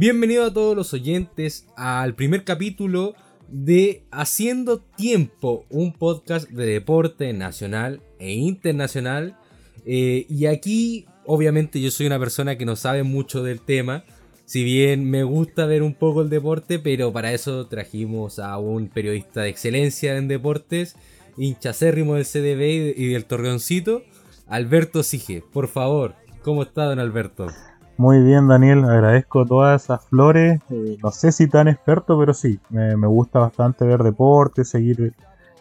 Bienvenido a todos los oyentes al primer capítulo de Haciendo Tiempo, un podcast de deporte nacional e internacional. Eh, y aquí, obviamente, yo soy una persona que no sabe mucho del tema. Si bien me gusta ver un poco el deporte, pero para eso trajimos a un periodista de excelencia en deportes, hinchacérrimo del CDB y del Torreoncito, Alberto Sige. Por favor, ¿cómo está, don Alberto? Muy bien, Daniel, agradezco todas esas flores. Eh, no sé si tan experto, pero sí, me, gusta bastante ver deporte, seguir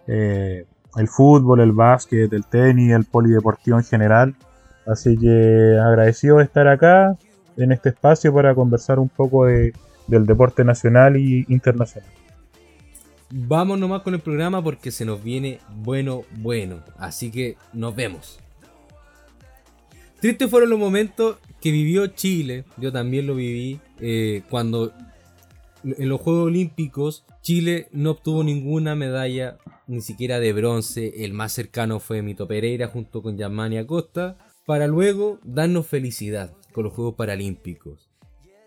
eh, el fútbol, el básquet, el tenis, el polideportivo en general. Así que agradecido de estar acá en este espacio para conversar un poco de, del deporte nacional y internacional. Vamos nomás con el programa porque se nos viene bueno, bueno. Así que nos vemos. Tristes fueron los momentos que vivió Chile, yo también lo viví, eh, cuando en los Juegos Olímpicos Chile no obtuvo ninguna medalla, ni siquiera de bronce, el más cercano fue Mito Pereira junto con Yamani Acosta, para luego darnos felicidad con los Juegos Paralímpicos.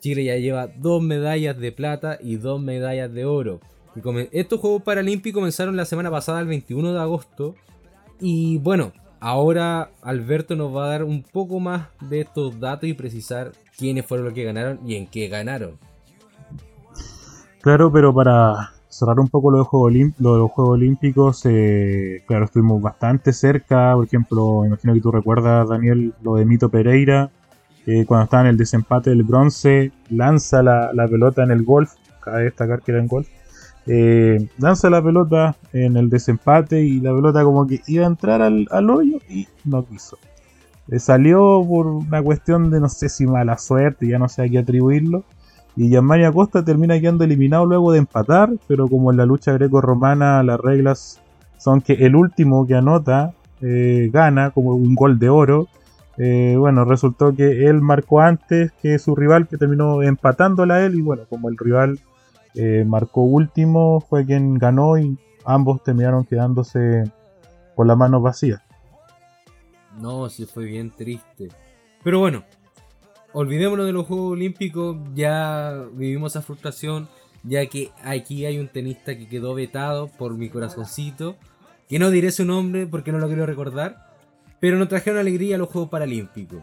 Chile ya lleva dos medallas de plata y dos medallas de oro. Estos Juegos Paralímpicos comenzaron la semana pasada, el 21 de agosto, y bueno, Ahora Alberto nos va a dar un poco más de estos datos y precisar quiénes fueron los que ganaron y en qué ganaron. Claro, pero para cerrar un poco lo de, los Juegos Olímpicos, eh, claro, estuvimos bastante cerca. Por ejemplo, imagino que tú recuerdas, Daniel, lo de Mito Pereira, cuando estaba en el desempate del bronce, lanza la, la pelota en el golf, cabe destacar que era en golf, eh, lanza la pelota en el desempate y la pelota como que iba a entrar al, hoyo y no quiso. Le salió por una cuestión de no sé si mala suerte, ya no sé a qué atribuirlo. Y Gianmani Acosta termina quedando eliminado luego de empatar, pero como en la lucha greco-romana las reglas son que el último que anota eh, gana como un gol de oro. Eh, bueno, resultó que él marcó antes que su rival que terminó empatándola a él y bueno, como el rival eh, marcó último, fue quien ganó y ambos terminaron quedándose con las manos vacías. No, sí fue bien triste. Pero bueno, olvidémonos de los Juegos Olímpicos, ya vivimos esa frustración, ya que aquí hay un tenista que quedó vetado por mi corazoncito, que no diré su nombre porque no lo quiero recordar, pero nos trajeron alegría los Juegos Paralímpicos.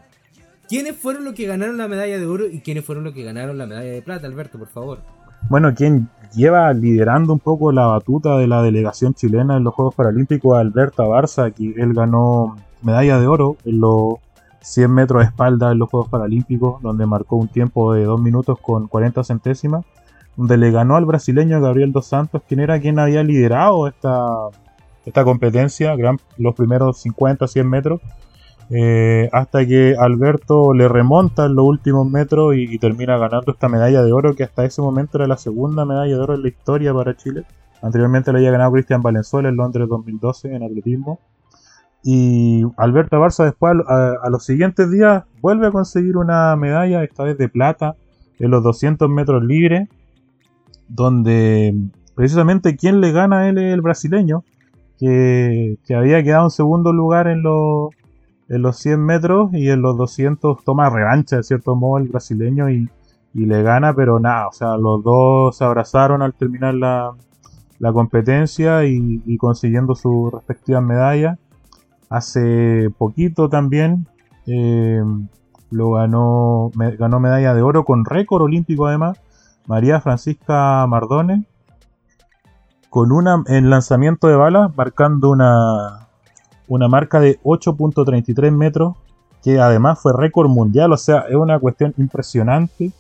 ¿Quiénes fueron los que ganaron la medalla de oro y quiénes fueron los que ganaron la medalla de plata, Alberto, por favor? Bueno, quien lleva liderando un poco la batuta de la delegación chilena en los Juegos Paralímpicos, Alberta Barza, que él ganó medalla de oro en los 100 metros de espalda en los Juegos Paralímpicos, donde marcó un tiempo de 2 minutos con 40 centésimas, donde le ganó al brasileño Gabriel Dos Santos, quien era quien había liderado esta, esta competencia, los primeros 50, 100 metros, eh, hasta que Alberto le remonta en los últimos metros y, termina ganando esta medalla de oro que hasta ese momento era la segunda medalla de oro en la historia para Chile. Anteriormente le había ganado Cristian Valenzuela en Londres 2012 en atletismo. Y Alberto Barça después a, los siguientes días vuelve a conseguir una medalla, esta vez de plata, en los 200 metros libres, donde precisamente quien le gana a él es el brasileño, que había quedado en segundo lugar en los en los 100 metros y en los 200 toma revancha de cierto modo el brasileño y, le gana, pero nada, o sea, los dos se abrazaron al terminar la, competencia y, consiguiendo sus respectivas medallas. Hace poquito también eh, lo ganó, ganó medalla de oro con récord olímpico además, María Francisca Mardones, con una en lanzamiento de balas, marcando una, una marca de 8.33 metros, que además fue récord mundial, o sea, es una cuestión impresionante,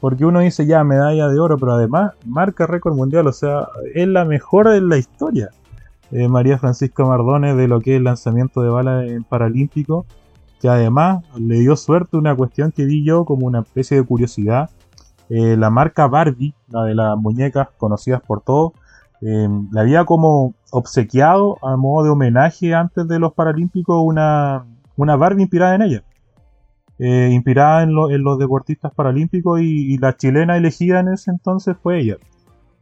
porque uno dice ya medalla de oro, pero además marca récord mundial, o sea, es la mejor de la historia. Eh, María Francisca Mardones de lo que es el lanzamiento de bala en Paralímpico, que además le dio suerte una cuestión que vi yo como una especie de curiosidad. Eh, la marca Barbie, la de las muñecas conocidas por todos, eh, le había como obsequiado a modo de homenaje antes de los Paralímpicos una, una Barbie inspirada en ella. Eh, inspirada en, los deportistas paralímpicos y, la chilena elegida en ese entonces fue ella.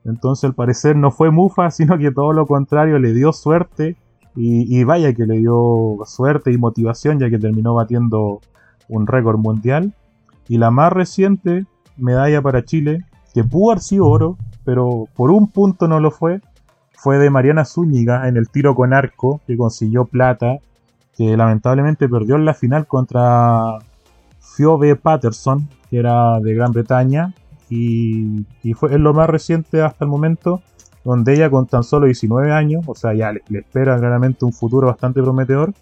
Entonces al parecer no fue Mufa, sino que todo lo contrario, le dio suerte y, vaya que le dio suerte y motivación ya que terminó batiendo un récord mundial. Y la más reciente medalla para Chile, que pudo haber sido oro, pero por un punto no lo fue, fue de Mariana Zúñiga en el tiro con arco, que consiguió plata, que lamentablemente perdió en la final contra Phoebe Patterson, que era de Gran Bretaña, y, fue es lo más reciente hasta el momento, donde ella con tan solo 19 años, o sea, ya le, espera claramente un futuro bastante prometedor,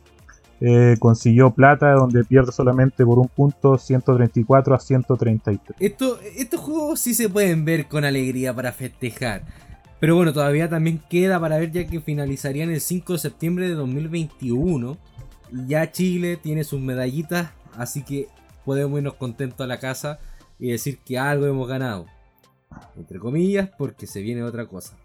eh, consiguió plata donde pierde solamente por un punto 134 a 133. Esto, estos juegos sí se pueden ver con alegría para festejar. Pero bueno, todavía también queda para ver ya que finalizarían el 5 de septiembre de 2021. Ya Chile tiene sus medallitas, así que podemos irnos contentos a la casa y decir que algo hemos ganado. Entre comillas, porque se viene otra cosa.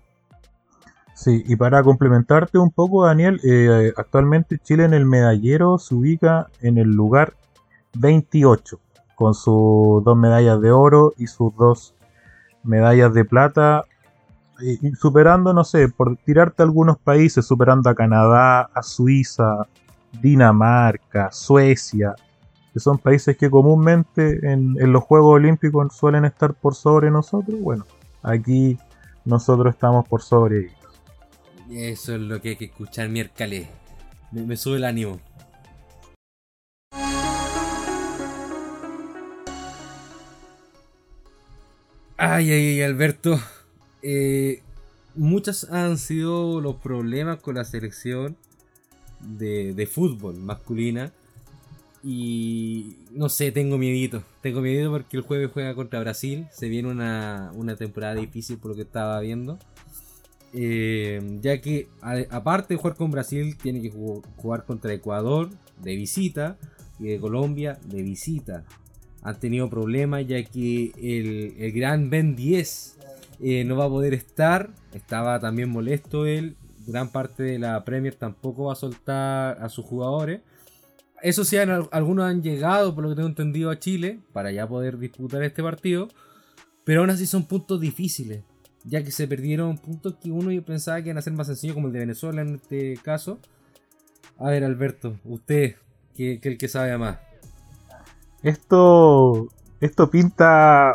Sí, y para complementarte un poco, Daniel, eh, actualmente Chile en el medallero se ubica en el lugar 28, con sus dos medallas de oro y sus dos medallas de plata, y superando, no sé, por tirarte algunos países, superando a Canadá, a Suiza, Dinamarca, Suecia, que son países que comúnmente en, los Juegos Olímpicos suelen estar por sobre nosotros. Bueno, aquí nosotros estamos por sobre ellos. Eso es lo que hay que escuchar miércoles. Me, sube el ánimo. Ay, ay, ay, Alberto. Eh, muchos han sido los problemas con la selección de, fútbol masculina. Y no sé, tengo miedito. Tengo miedito porque el jueves juega contra Brasil. Se viene una, una temporada difícil por lo que estaba viendo. Eh, ya que aparte de jugar con Brasil, tiene que jugar contra Ecuador de visita y de Colombia de visita. Han tenido problemas ya que el, gran Ben 10 eh, no va a poder estar. Estaba también molesto él. Gran parte de la Premier tampoco va a soltar a sus jugadores. Eso sí, algunos han llegado, por lo que tengo entendido, a Chile para ya poder disputar este partido. Pero aún así son puntos difíciles ya que se perdieron puntos que uno pensaba que iban a ser más sencillos, como el de Venezuela en este caso. A ver, Alberto, usted, que, el que sabe más. Esto, esto pinta,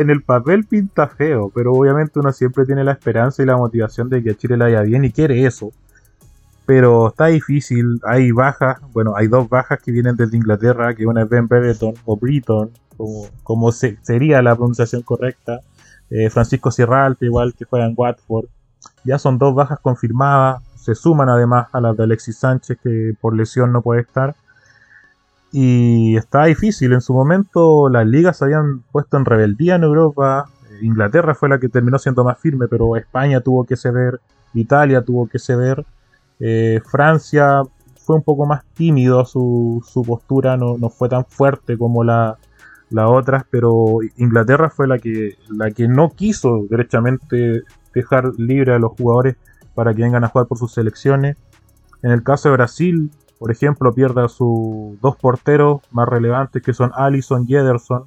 en el papel pinta feo, pero obviamente uno siempre tiene la esperanza y la motivación de que a Chile le vaya bien y quiere eso. Pero está difícil, hay bajas, bueno, hay dos bajas que vienen desde Inglaterra, que una es Ben Brereton o Britton, como, como sería la pronunciación correcta eh, Francisco Sierra igual que juega en Watford. Ya son dos bajas confirmadas. Se suman además a las de Alexis Sánchez, que por lesión no puede estar. Y está difícil. En su momento las ligas se habían puesto en rebeldía en Europa. Inglaterra fue la que terminó siendo más firme, pero España tuvo que ceder. Italia tuvo que ceder. Eh, Francia fue un poco más tímido su, su postura, no, no, fue tan fuerte como la, las otras, pero Inglaterra fue la que, la que no quiso derechamente dejar libre a los jugadores para que vengan a jugar por sus selecciones. En el caso de Brasil, por ejemplo, pierde a sus dos porteros más relevantes que son Allison y Ederson,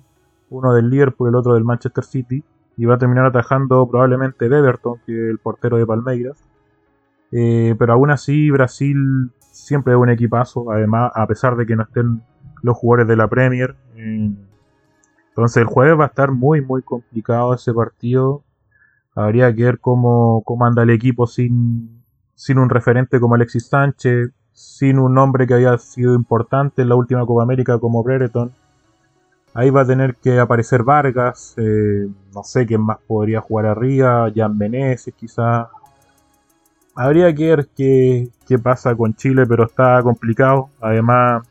uno del Liverpool y el otro del Manchester City, y va a terminar atajando probablemente Beverton, que es el portero de Palmeiras. Eh, pero aún así, Brasil siempre es un equipazo, además, a pesar de que no estén los jugadores de la Premier. Entonces el jueves va a estar muy, muy complicado ese partido. Habría que ver cómo, cómo anda el equipo sin, sin un referente como Alexis Sánchez, sin un nombre que había sido importante en la última Copa América como Brereton. Ahí va a tener que aparecer Vargas, eh, no sé quién más podría jugar arriba, Jan Meneses quizás. Habría que ver qué, qué pasa con Chile, pero está complicado. Además,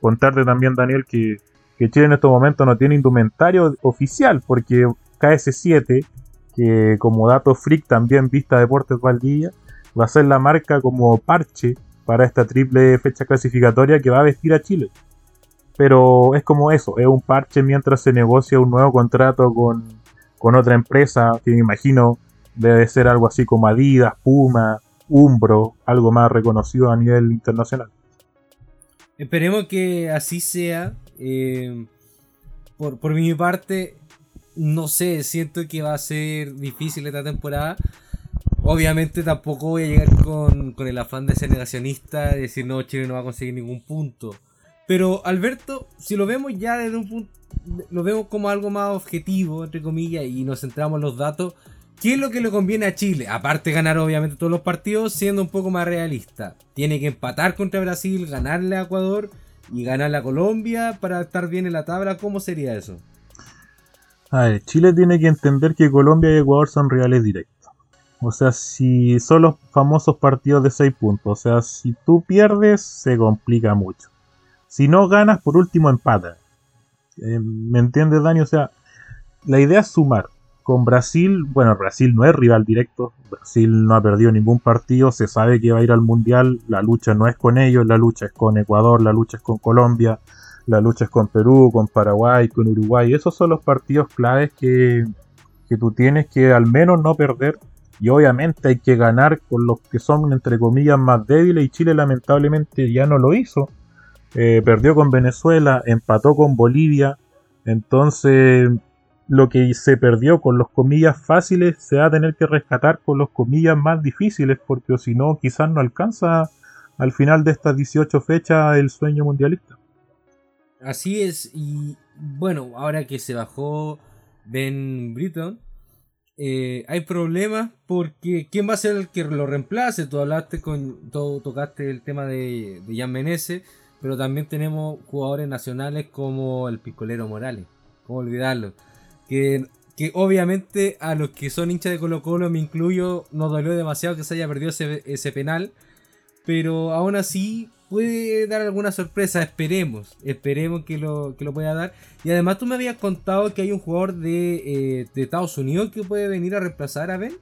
contarte también, Daniel, que que Chile en estos momentos no tiene indumentario oficial, porque KS7, que como dato freak también vista Deportes Valdivia, va a ser la marca como parche para esta triple fecha clasificatoria que va a vestir a Chile. Pero es como eso, es un parche mientras se negocia un nuevo contrato con, con otra empresa que me imagino debe ser algo así como Adidas, Puma, Umbro, algo más reconocido a nivel internacional. Esperemos que así sea eh, por, por mi parte, no sé, siento que va a ser difícil esta temporada. Obviamente tampoco voy a llegar con, el afán de ser negacionista, de decir no, Chile no va a conseguir ningún punto. Pero Alberto, si lo vemos ya desde un punto, lo vemos como algo más objetivo, entre comillas, y nos centramos en los datos, ¿qué es lo que le conviene a Chile? Aparte de ganar obviamente todos los partidos, siendo un poco más realista. Tiene que empatar contra Brasil, ganarle a Ecuador y ganarle a Colombia para estar bien en la tabla. ¿Cómo sería eso? A ver, Chile tiene que entender que Colombia y Ecuador son reales directos. O sea, si son los famosos partidos de 6 puntos. O sea, si tú pierdes, se complica mucho. Si no ganas, por último empata. Eh, ¿Me entiendes, Dani? O sea, la idea es sumar. Con Brasil, bueno, Brasil no es rival directo. Brasil no ha perdido ningún partido. Se sabe que va a ir al Mundial. La lucha no es con ellos, la lucha es con Ecuador, la lucha es con Colombia, la lucha es con Perú, con Paraguay, con Uruguay. Esos son los partidos claves que, que tú tienes que al menos no perder y obviamente hay que ganar con los que son, entre comillas, más débiles. Y Chile lamentablemente ya no lo hizo. Eh, perdió con Venezuela, empató con Bolivia. Entonces, lo que se perdió con los comillas fáciles se va a tener que rescatar con los comillas más difíciles, porque si no, quizás no alcanza al final de estas 18 fechas el sueño mundialista. Así es, y bueno, ahora que se bajó Ben Britton, eh, hay problemas porque ¿quién va a ser el que lo reemplace? Tú hablaste con, todo tocaste el tema de, de Jan Menezes, pero también tenemos jugadores nacionales como el Picolero Morales, ¿cómo olvidarlo? Que, que obviamente a los que son hinchas de Colo Colo, me incluyo, nos dolió demasiado que se haya perdido ese, ese penal, pero aún así puede dar alguna sorpresa, esperemos, esperemos que lo, que lo pueda dar. Y además tú me habías contado que hay un jugador de, eh, de Estados Unidos que puede venir a reemplazar a Ben.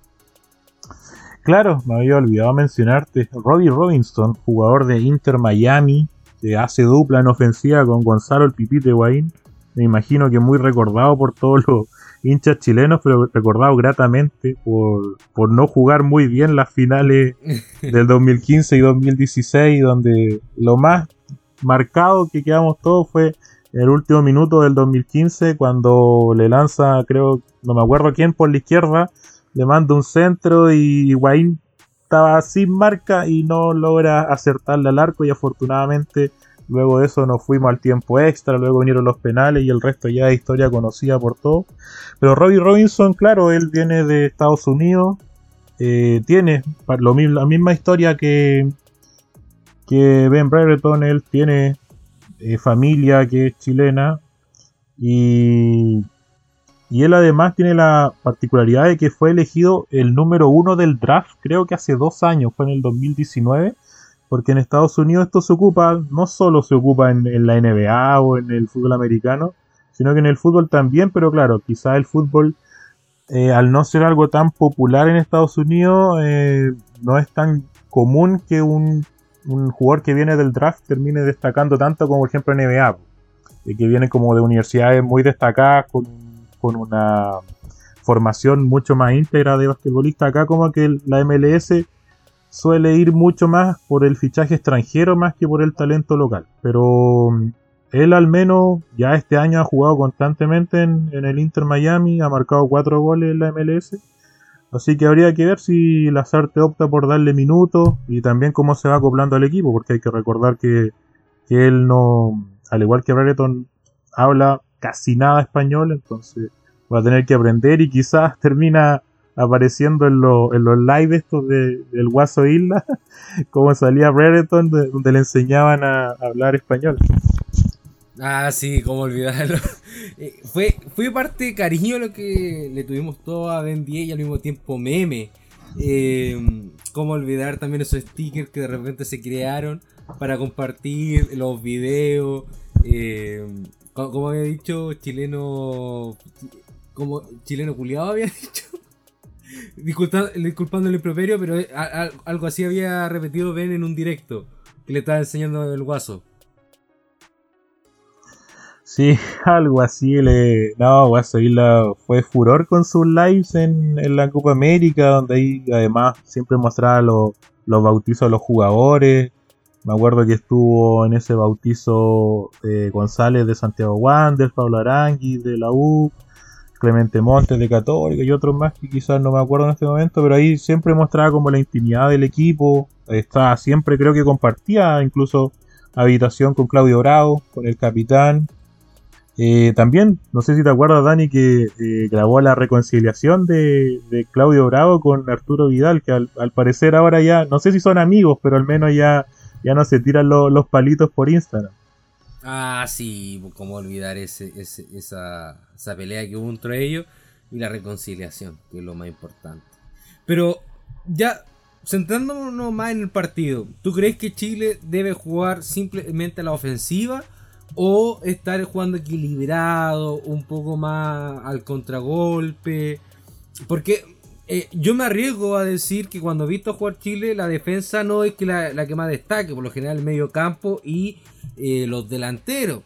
Claro, me había olvidado mencionarte. Robbie Robinson, jugador de Inter Miami, que hace dupla en ofensiva con Gonzalo el Pipite Guaín. Me imagino que muy recordado por todos los hinchas chilenos, pero recordado gratamente por, por no jugar muy bien las finales del 2015 y 2016, donde lo más marcado que quedamos todos fue el último minuto del 2015, cuando le lanza, creo, no me acuerdo quién, por la izquierda, le manda un centro y Higuaín estaba sin marca y no logra acertarle al arco y afortunadamente Luego de eso nos fuimos al tiempo extra, luego vinieron los penales y el resto ya es historia conocida por todos. Pero Robbie Robinson, claro, él viene de Estados Unidos, eh, tiene la misma historia que, que Ben Brereton, él tiene eh, familia que es chilena y, y él además tiene la particularidad de que fue elegido el número uno del draft, creo que hace dos años, fue en el 2019 porque en Estados Unidos esto se ocupa, no solo se ocupa en, la NBA o en el fútbol americano, sino que en el fútbol también, pero claro, quizá el fútbol, eh, al no ser algo tan popular en Estados Unidos, eh, no es tan común que un, jugador que viene del draft termine destacando tanto como por ejemplo NBA, que viene como de universidades muy destacadas con, con una formación mucho más íntegra de basquetbolista acá como que la MLS suele ir mucho más por el fichaje extranjero más que por el talento local. Pero mm, él al menos ya este año ha jugado constantemente en, el Inter Miami, ha marcado cuatro goles en la MLS. Así que habría que ver si Lazarte opta por darle minutos y también cómo se va acoplando al equipo, porque hay que recordar que, él no, al igual que Brereton, habla casi nada español, entonces va a tener que aprender y quizás termina apareciendo en, en los live estos de, del Guaso Isla, como salía Brereton, donde le enseñaban a, hablar español. Ah, sí, cómo olvidarlo. Eh, fue, fue parte de cariño lo que le tuvimos todo a Ben 10 y al mismo tiempo meme. Eh, cómo olvidar también esos stickers que de repente se crearon para compartir los videos. Eh, como, había dicho, chileno. Como chileno culiado había dicho. Disculpa, disculpando el improperio, pero eh, algo así había repetido Ben en un directo que le estaba enseñando el guaso. Sí, algo así. Le... No, Guaso Isla fue furor con sus lives en, la Copa América, donde ahí además siempre mostraba los, los bautizos de los jugadores. Me acuerdo que estuvo en ese bautizo eh, González de Santiago Wander, Pablo Arangui de la U, Clemente Montes de Católica y otros más que quizás no me acuerdo en este momento, pero ahí siempre mostraba como la intimidad del equipo, estaba siempre creo que compartía incluso habitación con Claudio Bravo, con el capitán. Eh, también, no sé si te acuerdas, Dani, que eh, grabó la reconciliación de, Claudio Bravo con Arturo Vidal, que al, parecer ahora ya, no sé si son amigos, pero al menos ya, ya no se tiran los palitos por Instagram. Ah, sí, cómo olvidar esa, esa pelea que hubo entre ellos y la reconciliación, que es lo más importante. Pero ya centrándonos más en el partido, ¿tú crees que Chile debe jugar simplemente a la ofensiva o estar jugando equilibrado, un poco más al contragolpe? Porque eh, yo me arriesgo a decir que cuando he visto jugar Chile, la defensa no es que la, que más destaque, por lo general el medio campo y eh, los delanteros.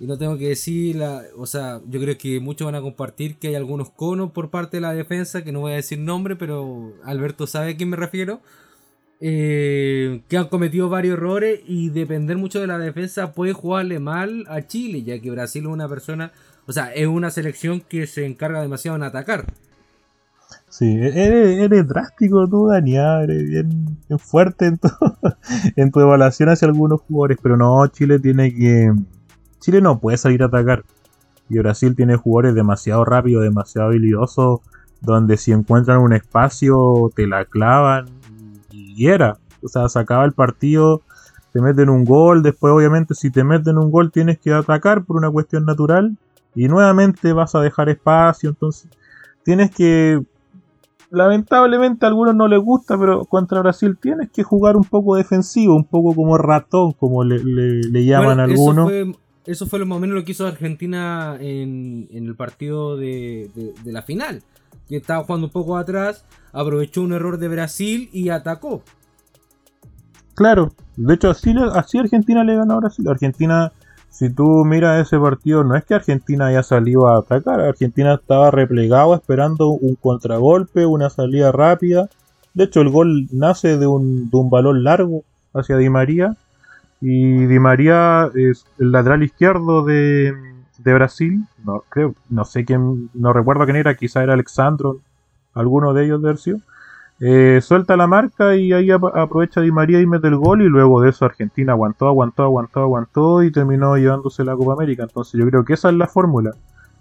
Y no tengo que decir, la, o sea, yo creo que muchos van a compartir que hay algunos conos por parte de la defensa, que no voy a decir nombre, pero Alberto sabe a quién me refiero, eh, que han cometido varios errores y depender mucho de la defensa puede jugarle mal a Chile, ya que Brasil es una persona, o sea, es una selección que se encarga demasiado en atacar. Sí, eres, drástico tú, Dani, eres bien, fuerte en tu, en tu evaluación hacia algunos jugadores, pero no, Chile tiene que Chile no puede salir a atacar. Y Brasil tiene jugadores demasiado rápidos, demasiado habilidosos, donde si encuentran un espacio te la clavan y era. O sea, se acaba el partido, te meten un gol, después obviamente si te meten un gol tienes que atacar por una cuestión natural y nuevamente vas a dejar espacio, entonces tienes que lamentablemente a algunos no les gusta, pero contra Brasil tienes que jugar un poco defensivo, un poco como ratón, como le, llaman algunos. Eso fue lo más o menos lo que hizo Argentina en, el partido de, la final. Que estaba jugando un poco atrás, aprovechó un error de Brasil y atacó. Claro, de hecho así, así Argentina le ganó a Brasil. Argentina, si tú miras ese partido, no es que Argentina haya salido a atacar. Argentina estaba replegado esperando un contragolpe, una salida rápida. De hecho, el gol nace de un, de un balón largo hacia Di María y Di María es el lateral izquierdo de, Brasil. No, creo, no sé quién, no recuerdo quién era, quizá era Alexandro, alguno de ellos Dercio. Eh, suelta la marca y ahí aprovecha Di María y mete el gol y luego de eso Argentina aguantó, aguantó, aguantó, aguantó y terminó llevándose la Copa América. Entonces yo creo que esa es la fórmula.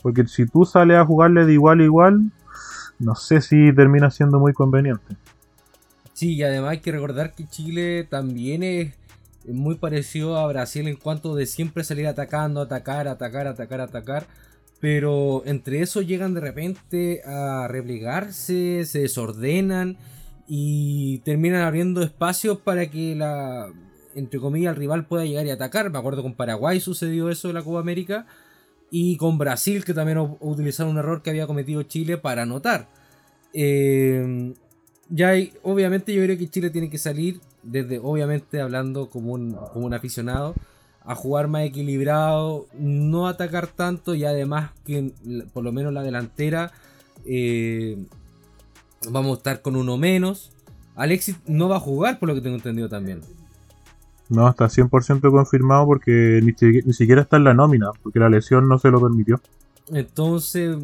Porque si tú sales a jugarle de igual a igual, no sé si termina siendo muy conveniente. Sí, y además hay que recordar que Chile también es muy parecido a Brasil en cuanto de siempre salir atacando, atacar, atacar, atacar, atacar. Pero entre eso llegan de repente a replegarse, se desordenan y terminan abriendo espacios para que la, entre comillas, el rival pueda llegar y atacar. Me acuerdo con Paraguay sucedió eso en la Copa América y con Brasil que también utilizaron un error que había cometido Chile para anotar. Eh, ya hay, obviamente yo creo que Chile tiene que salir desde, obviamente hablando como un, como un aficionado, a jugar más equilibrado, no atacar tanto y además que por lo menos la delantera eh, vamos a estar con uno menos. Alexis no va a jugar por lo que tengo entendido también. No, está 100% confirmado porque ni, ni, siquiera está en la nómina, porque la lesión no se lo permitió. Entonces,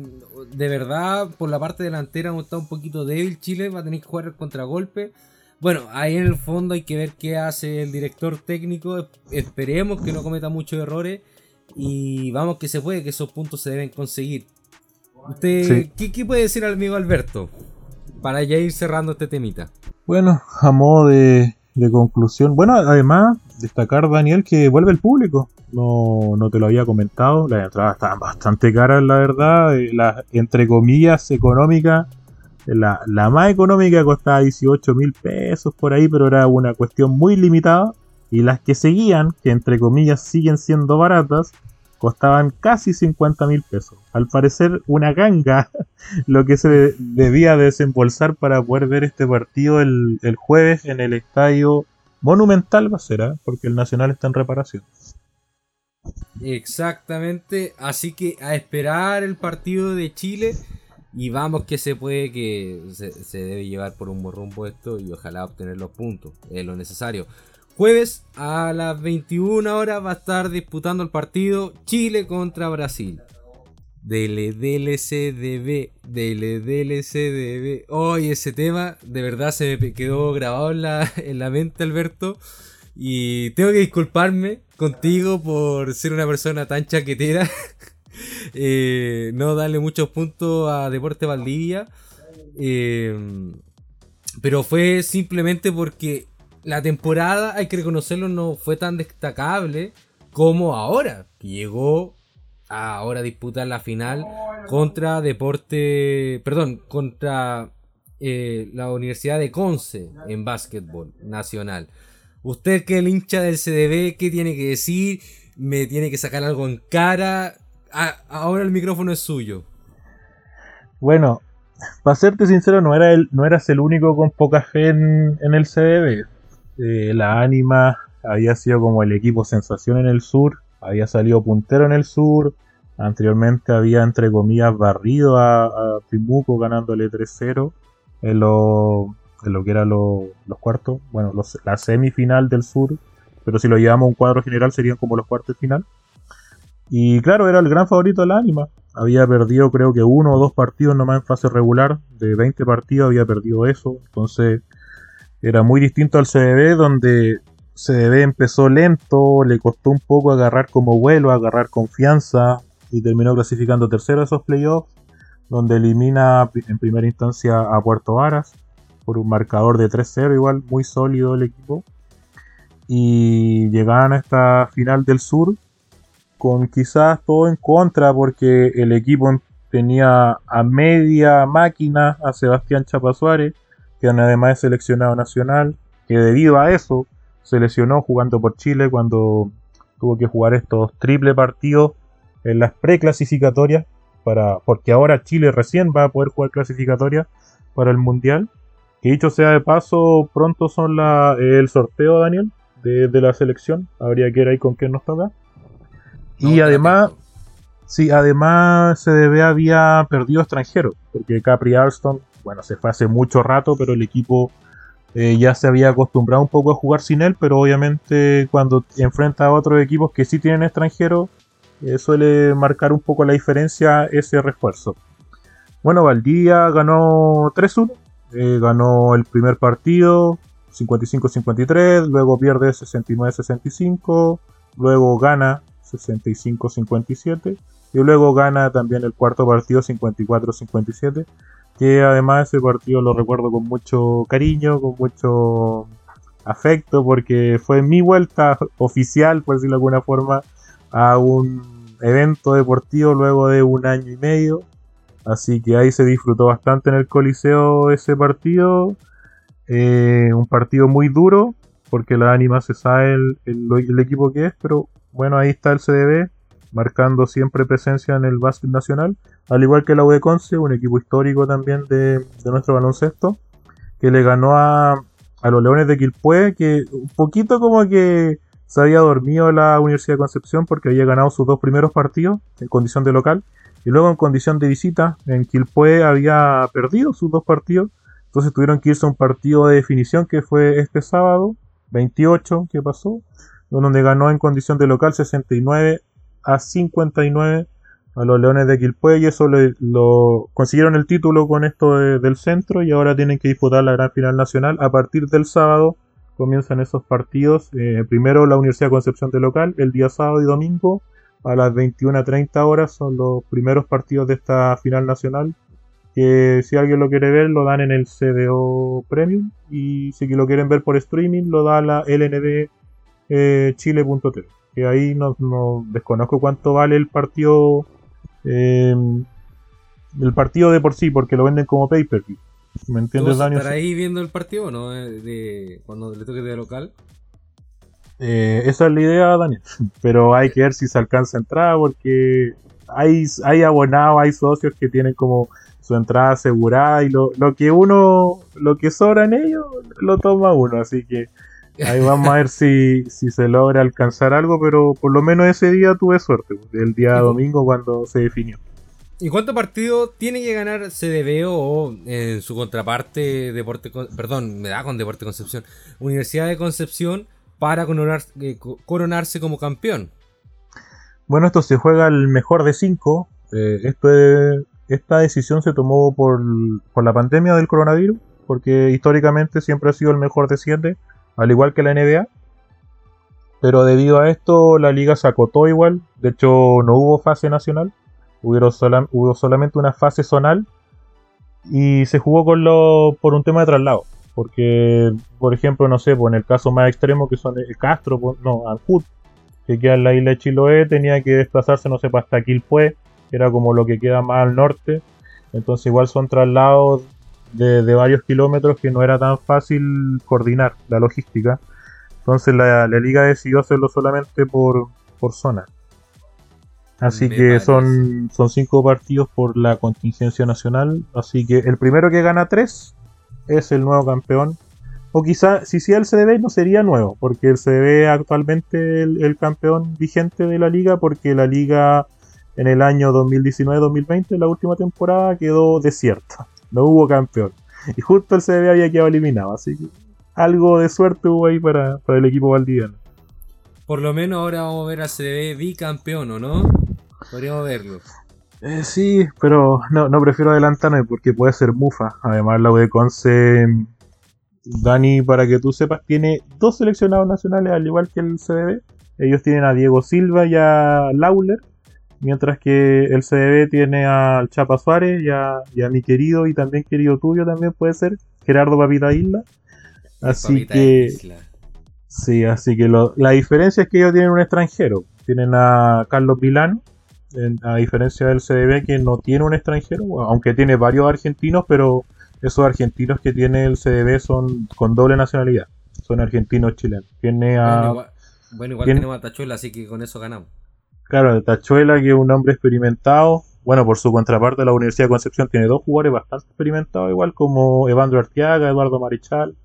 de verdad, por la parte delantera hemos estado un poquito débil. Chile va a tener que jugar el contragolpe. Bueno, ahí en el fondo hay que ver qué hace el director técnico. Esperemos que no cometa muchos errores. Y vamos que se puede, que esos puntos se deben conseguir. ¿Usted ¿qué, puede decir al amigo Alberto? Para ya ir cerrando este temita. Bueno, a modo de, conclusión. Bueno, además, destacar, Daniel, que vuelve el público. No, no te lo había comentado. Las entradas estaban bastante caras, la verdad. Eh, las, entre comillas, económicas la, más económica costaba 18 mil pesos por ahí, pero era una cuestión muy limitada. Y las que seguían, que entre comillas siguen siendo baratas, costaban casi 50 mil pesos. Al parecer, una ganga lo que se debía desembolsar para poder ver este partido el, jueves en el estadio Monumental, va a ser, ¿eh? porque el Nacional está en reparación. Exactamente, así que a esperar el partido de Chile y vamos que se puede que se, debe llevar por un buen rumbo esto y ojalá obtener los puntos, es lo necesario. Jueves a las 21 horas va a estar disputando el partido Chile contra Brasil. Dele, DLCDB, dele, DLCDB. Hoy ese tema de verdad se me quedó grabado en la, en la mente, Alberto. Y tengo que disculparme contigo por ser una persona tan chaquetera. Eh, no darle muchos puntos a Deporte Valdivia. Eh, pero fue simplemente porque la temporada, hay que reconocerlo, no fue tan destacable como ahora. Llegó a ahora disputar la final contra Deporte. Perdón, contra eh, la Universidad de Conce en básquetbol nacional. Usted que el hincha del CDB, ¿qué tiene que decir? ¿Me tiene que sacar algo en cara? Ah, ahora el micrófono es suyo. Bueno, para serte sincero, no, era el, no eras el único con poca fe en, el CDB. Eh, la Anima había sido como el equipo sensación en el sur, había salido puntero en el sur, anteriormente había entre comillas barrido a, a Timuco ganándole 3-0 en lo, en lo que eran los cuartos, bueno, los, la semifinal del sur, pero si lo llevamos a un cuadro general serían como los cuartos final. Y claro, era el gran favorito de la. Había perdido creo que uno o dos partidos nomás en fase regular. De 20 partidos había perdido eso. Entonces era muy distinto al CDB donde CDB empezó lento, le costó un poco agarrar como vuelo, agarrar confianza y terminó clasificando tercero esos playoffs donde elimina en primera instancia a Puerto Varas por un marcador de 3-0, igual muy sólido el equipo. Y llegaban a esta final del sur con quizás todo en contra porque el equipo tenía a media máquina a Sebastián Chapasuárez, que además es seleccionado nacional, que debido a eso se lesionó jugando por Chile cuando tuvo que jugar estos triple partidos en las preclasificatorias para porque ahora Chile recién va a poder jugar clasificatoria para el mundial. Que dicho sea de paso, pronto son la, el sorteo, Daniel, de, la selección. Habría que ir ahí con quién nos toca. Y además, sí, además CDB había perdido extranjero, porque Capri Alston, bueno, se fue hace mucho rato, pero el equipo eh, ya se había acostumbrado un poco a jugar sin él, pero obviamente cuando enfrenta a otros equipos que sí tienen extranjero, eh, suele marcar un poco la diferencia ese refuerzo. Bueno, Valdivia ganó 3-1, eh, ganó el primer partido 55-53, luego pierde 69-65, luego gana 65-57 y luego gana también el cuarto partido 54-57, que además ese partido lo recuerdo con mucho cariño, con mucho afecto, porque fue mi vuelta oficial, por decirlo de alguna forma, a un evento deportivo luego de un año y medio. Así que ahí se disfrutó bastante en el Coliseo ese partido. Eh, un partido muy duro, porque la Anima se sabe el, equipo que es, pero bueno, ahí está el CDB, marcando siempre presencia en el básquet nacional, al igual que la U Conce, un equipo histórico también de, de nuestro baloncesto, que le ganó a, a los Leones de Quilpué, que un poquito como que se había dormido la Universidad de Concepción porque había ganado sus dos primeros partidos en condición de local y luego en condición de visita en Quilpué había perdido sus dos partidos. Entonces tuvieron que irse a un partido de definición que fue este sábado 28 que pasó, donde ganó en condición de local 69 a 59 a los Leones de Quilpué y eso lo consiguieron el título con esto del centro y ahora tienen que disputar la gran final nacional a partir del sábado comienzan esos partidos. Eh, primero la Universidad de Concepción de local, el día sábado y domingo a las 21.30 horas son los primeros partidos de esta final nacional. Que si alguien lo quiere ver, lo dan en el CDO Premium. Y si lo quieren ver por streaming, lo da la LNB eh, Chile.t. Que ahí no, desconozco cuánto vale el partido. Eh, el partido de por sí, porque lo venden como pay-per-view. ¿Me entiendes, Dani? ¿Estar ahí viendo el partido o no? Eh, de, cuando le toque de local. Eh, esa es la idea, Daniel. Pero hay que ver si se alcanza a entrar porque hay, hay abonados, hay socios que tienen como su entrada asegurada y lo, lo que uno, lo que sobra en ellos, lo toma uno. Así que ahí vamos a ver si, si se logra alcanzar algo, pero por lo menos ese día tuve suerte, el día domingo cuando se definió. ¿Y cuánto partido tiene que ganar CDB o en su contraparte Deporte perdón, me da con Deporte Concepción, Universidad de Concepción para eh, coronarse como campeón? Bueno, esto se juega el mejor de cinco. Eh, esto esta decisión se tomó por, por la pandemia del coronavirus, porque históricamente siempre ha sido el mejor de siete, al igual que la NBA. Pero debido a esto la liga se acotó igual. De hecho no hubo fase nacional. hubo solamente una fase zonal. Y se jugó con lo, por un tema de traslado. Porque, por ejemplo, no sé, pues en el caso más extremo que son el Castro, pues, no, Ancud, que queda en la isla de Chiloé, tenía que desplazarse, no sé, pues, hasta Quilpué, que era como lo que queda más al norte. Entonces igual son traslados de, varios kilómetros que no era tan fácil coordinar la logística. Entonces la, liga decidió hacerlo solamente por, por zona. Así que son, son cinco partidos por la contingencia nacional. Así que el primero que gana tres es el nuevo campeón. O quizá, si sea el CDB, no sería nuevo, porque el CDB actualmente el, el campeón vigente de la liga, porque la liga en el año 2019-2020, la última temporada, quedó desierta. No hubo campeón. Y justo el CDB había quedado eliminado, así que algo de suerte hubo ahí para, el equipo valdiviano. Por lo menos ahora vamos a ver al CDB bicampeón, ¿o no? Podríamos verlo. Eh, sí, pero no, no prefiero adelantarme porque puede ser mufa. Además, la U de Conce, Dani, para que tú sepas, tiene dos seleccionados nacionales, al igual que el CDB. Ellos tienen a Diego Silva y a Lauler, mientras que el CDB tiene al Chapa Suárez y a, mi querido y también querido tuyo también puede ser, Gerardo Papita Isla. Así que... Sí, así que la diferencia es que ellos tienen un extranjero. Tienen a Carlos Milano, a diferencia del CDB que no tiene un extranjero, aunque tiene varios argentinos, pero esos argentinos que tiene el CDB son con doble nacionalidad, son argentinos chilenos. Tiene a, bueno, igual, tenemos a Tachuela, así que con eso ganamos. Claro, Tachuela, que es un hombre experimentado. Bueno, por su contraparte, la Universidad de Concepción tiene dos jugadores bastante experimentados, igual como Evandro Arteaga, Eduardo Marichal.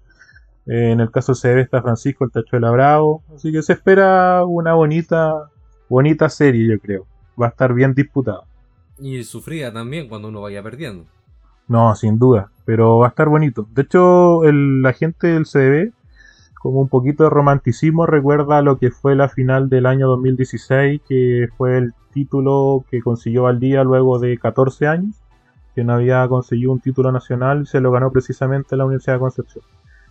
Eh, en el caso del CDB está Francisco el Tachuela Bravo. Así que se espera una bonita, bonita serie, yo creo va a estar bien disputado. Y sufrida también cuando uno vaya perdiendo. No, sin duda, pero va a estar bonito. De hecho, la gente del CDB, como un poquito de romanticismo, recuerda lo que fue la final del año 2016, que fue el título que consiguió Valdía luego de 14 años, que no había conseguido un título nacional y se lo ganó precisamente la Universidad de Concepción.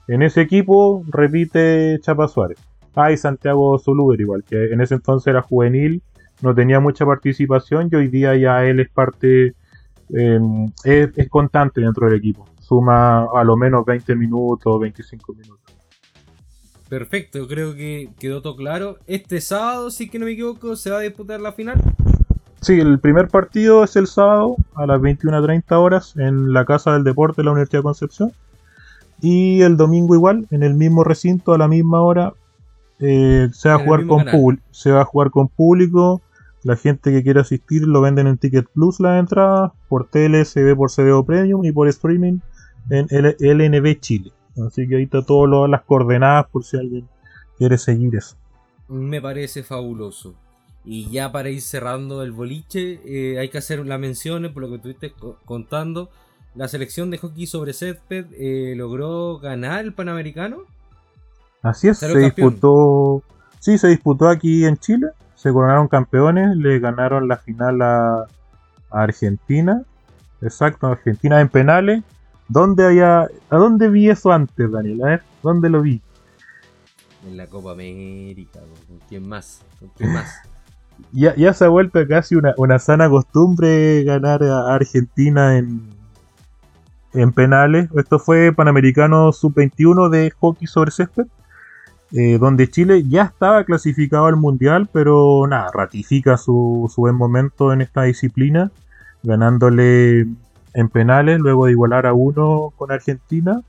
En ese equipo repite Chapa Suárez. Ah, y Santiago Zuluber igual, que en ese entonces era juvenil no tenía mucha participación y hoy día ya él es parte, em, es, constante dentro del equipo. Suma a lo menos 20 minutos, 25 minutos. Perfecto, creo que quedó todo claro. Este sábado, si que no me equivoco, se va a disputar la final. Sí, el primer partido es el sábado a las 21.30 horas en la Casa del Deporte de la Universidad de Concepción. Y el domingo igual, en el mismo recinto, a la misma hora, eh, se, va a jugar con se va a jugar con público la gente que quiere asistir lo venden en Ticket Plus la entrada, por tele se ve por CDO Premium y por streaming en LNB Chile. Así que ahí está todas las coordenadas por si alguien quiere seguir eso. Me parece fabuloso. Y ya para ir cerrando el boliche, eh, hay que hacer las menciones por lo que estuviste contando. La selección de hockey sobre césped eh, logró ganar el Panamericano. Así es, se disputó. Sí, se disputó aquí en Chile se coronaron campeones, le ganaron la final a, Argentina. Exacto, Argentina en penales. ¿Dónde había, ¿A dónde vi eso antes, Daniel? A ver, ¿dónde lo vi? En la Copa América, ¿con quién más? ¿Con quién más? ya, ya se ha vuelto casi una, una sana costumbre ganar a Argentina en, en penales. Esto fue Panamericano Sub-21 de hockey sobre césped. Eh, donde Chile ya estaba clasificado al Mundial, pero nada, ratifica su, buen momento en esta disciplina, ganándole en penales, luego de igualar a uno con Argentina.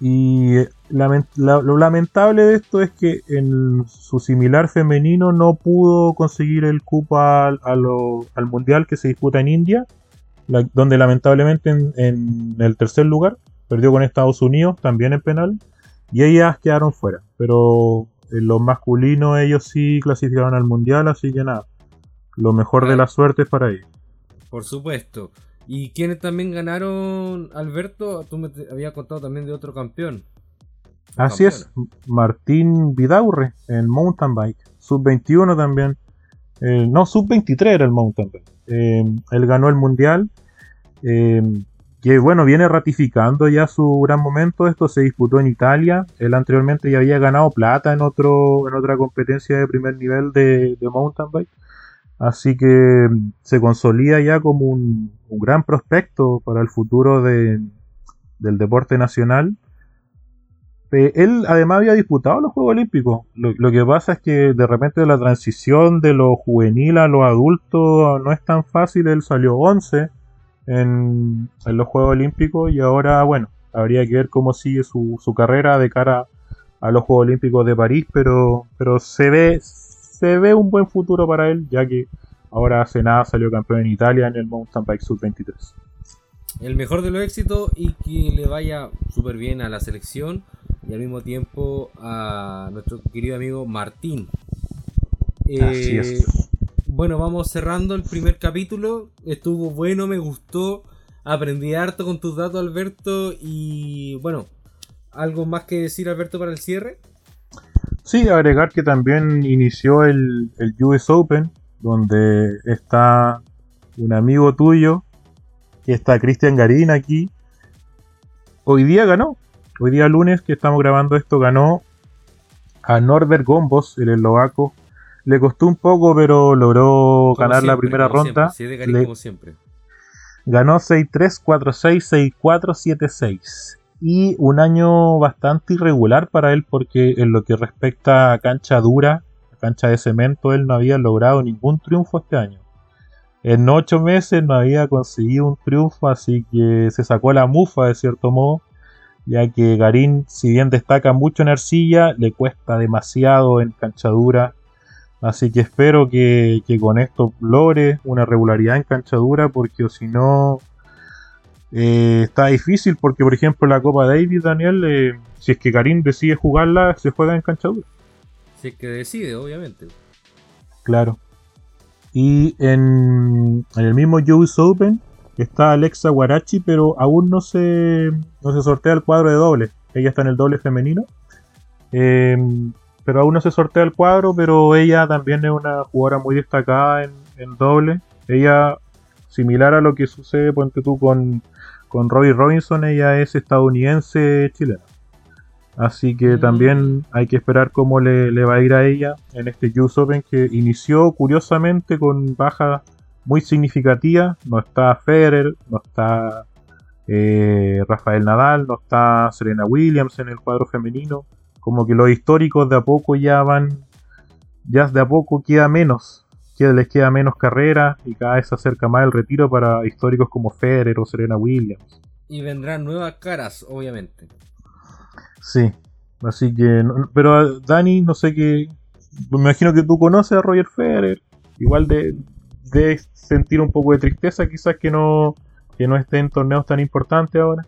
Y lo lamentable de esto es que en su similar femenino no pudo conseguir el cupo al, Mundial que se disputa en India, donde lamentablemente en, en el tercer lugar perdió con Estados Unidos, también en penal y ellas quedaron fuera. Pero en los masculinos ellos sí clasificaron al mundial, así que nada. Lo mejor de la suerte es para ellos. Por supuesto. ¿Y quienes también ganaron, Alberto? Tú me habías contado también de otro campeón. Así es, Martín Vidaurre en mountain bike. Sub-21 también. no, sub-23 era el mountain bike. Eh, él ganó el mundial. Eh, que bueno, viene ratificando ya su gran momento. Esto se disputó en Italia. Él anteriormente ya había ganado plata en otro en otra competencia de primer nivel de, mountain bike. Así que se consolida ya como un, gran prospecto para el futuro del deporte nacional. Eh, él además había disputado los Juegos Olímpicos. Lo, que pasa es que de repente la transición de lo juvenil a lo adulto no es tan fácil. Él salió 11 en, los Juegos Olímpicos y ahora, bueno, habría que ver cómo sigue su, carrera de cara a los Juegos Olímpicos de París, pero, pero se ve se ve un buen futuro para él, ya que ahora hace nada salió campeón en Italia en el Mountain Bike Sub 23. El mejor de los éxitos y que le vaya súper bien a la selección y al mismo tiempo a nuestro querido amigo Martín. Así es. Eh, bueno, vamos cerrando el primer capítulo. Estuvo bueno, me gustó. Aprendí harto con tus datos, Alberto. Y bueno, ¿algo más que decir, Alberto, para el cierre? Sí, agregar que también inició el, el US Open, donde está un amigo tuyo, que está Cristian Garín aquí. Hoy día ganó. Hoy día lunes que estamos grabando esto ganó a Norbert Gombos, el eslovaco, le costó un poco, pero logró ganar la primera ronda. siempre. Ganó 6-3, 4-6, 6-4, 7-6. Y un año bastante irregular para él porque en lo que respecta a cancha dura, cancha de cemento, él no había logrado ningún triunfo este año. En ocho meses no había conseguido un triunfo, así que se sacó la mufa de cierto modo, ya que Garín, si bien destaca mucho en arcilla, le cuesta demasiado en cancha dura Así que espero que, con esto logre una regularidad en canchadura, porque si no eh, está difícil, porque por ejemplo la Copa Davis, Daniel, eh, si es que Karim decide jugarla, se juega en canchadura. Si es que decide, obviamente. Claro. Y en, el mismo US Open está Alexa Guarachi, pero aún no se, no se sortea el cuadro de doble. Ella está en el doble femenino. Eh, pero aún no se sortea el cuadro, pero ella también es una jugadora muy destacada en, doble. Ella, similar a lo que sucede, ponte tú, con, con Robbie Robinson, ella es estadounidense chilena. Así que mm. también hay que esperar cómo le, va a ir a ella en este US Open que inició curiosamente con bajas muy significativas. No está Federer, no está eh, Rafael Nadal, no está Serena Williams en el cuadro femenino como que los históricos de a poco ya van, ya de a poco queda menos, que les queda menos carrera y cada vez se acerca más el retiro para históricos como Federer o Serena Williams. Y vendrán nuevas caras, obviamente. Sí, así que, pero Dani, no sé qué, me imagino que tú conoces a Roger Federer, igual de, de sentir un poco de tristeza quizás que no, que no esté en torneos tan importantes ahora.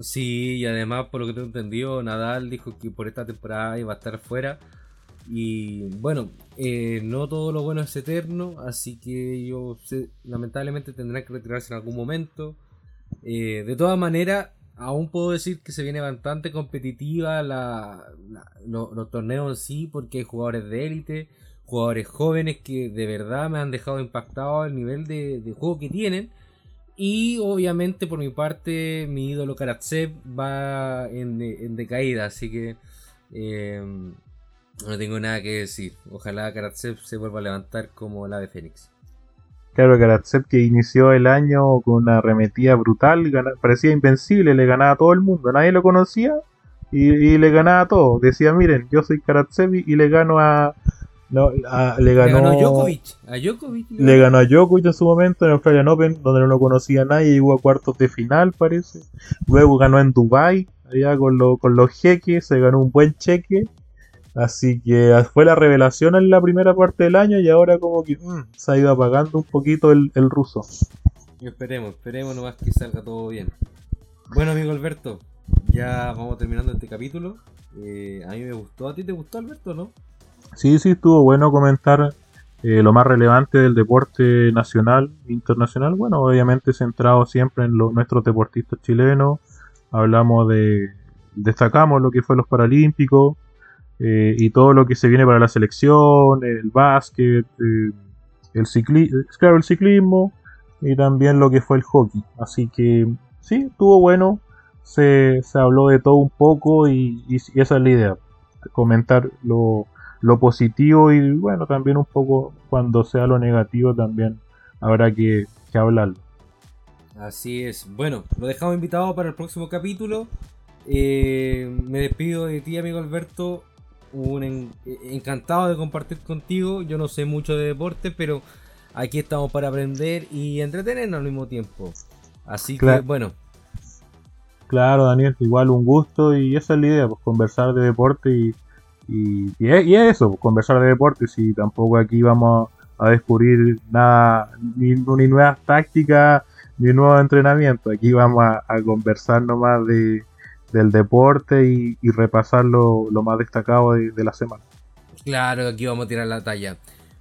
Sí, y además, por lo que tengo entendido, Nadal dijo que por esta temporada iba a estar fuera. Y bueno, eh, no todo lo bueno es eterno, así que yo lamentablemente tendrá que retirarse en algún momento. Eh, de todas maneras, aún puedo decir que se viene bastante competitiva los torneos en sí, porque hay jugadores de élite, jugadores jóvenes que de verdad me han dejado impactado el nivel de juego que tienen. Y obviamente por mi parte mi ídolo Karatsev va en, decaída, así que eh, no tengo nada que decir. Ojalá Karatsev se vuelva a levantar como la de Fénix. Claro, Karatsev que inició el año con una arremetida brutal, parecía invencible, le ganaba a todo el mundo, nadie lo conocía y, le ganaba a todo. Decía, miren, yo soy Karatsev y le gano a, no, le ganó, a Djokovic. le ganó a Djokovic en su momento en Australian Open, donde no lo conocía nadie, llegó a cuartos de final, parece. Luego ganó en Dubai, allá con, con los jeques, se ganó un buen cheque. Así que fue la revelación en la primera parte del año y ahora como que mm, se ha ido apagando un poquito el, ruso. esperemos, esperemos nomás que salga todo bien. Bueno, amigo Alberto, ya vamos terminando este capítulo. Eh, a mí me gustó, ¿a ti te gustó Alberto, no? Sí, sí, estuvo bueno comentar eh, lo más relevante del deporte nacional e internacional. Bueno, obviamente centrado siempre en nuestros deportistas chilenos. Hablamos de. Destacamos lo que fue los Paralímpicos eh, y todo lo que se viene para la selección, el básquet, eh, el, cicli claro, el ciclismo y también lo que fue el hockey. Así que sí, estuvo bueno. Se, se habló de todo un poco y, esa es la idea. Comentar lo, lo positivo y bueno, también un poco cuando sea lo negativo también habrá que, que hablarlo. Así es. Bueno, lo dejamos invitado para el próximo capítulo. Eh, me despido de ti, amigo Alberto. Un encantado de compartir contigo. Yo no sé mucho de deporte, pero aquí estamos para aprender y entretenernos al mismo tiempo. Así que, bueno. Claro, Daniel, igual un gusto y esa es la idea, pues conversar de deporte y, y, y, eso, pues, conversar de deporte. Si tampoco aquí vamos a descubrir nada, ni, ni nuevas tácticas, ni nuevo entrenamiento. Aquí vamos a, conversar nomás de, del deporte y, repasar lo, más destacado de, la semana. Claro, aquí vamos a tirar la talla.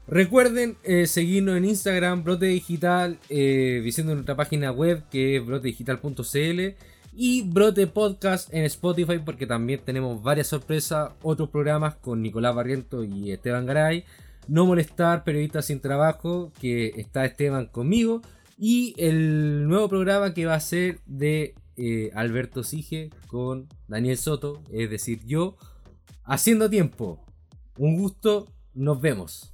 Recuerden eh, seguirnos en Instagram, Brote Digital, eh, visitando nuestra página web que es brotedigital.cl y Brote Podcast en Spotify porque también tenemos varias sorpresas, otros programas con Nicolás Barriento y Esteban Garay. No molestar, periodistas sin trabajo, que está Esteban conmigo. Y el nuevo programa que va a ser de eh, Alberto Sige con Daniel Soto, es decir, yo, haciendo tiempo. Un gusto, nos vemos.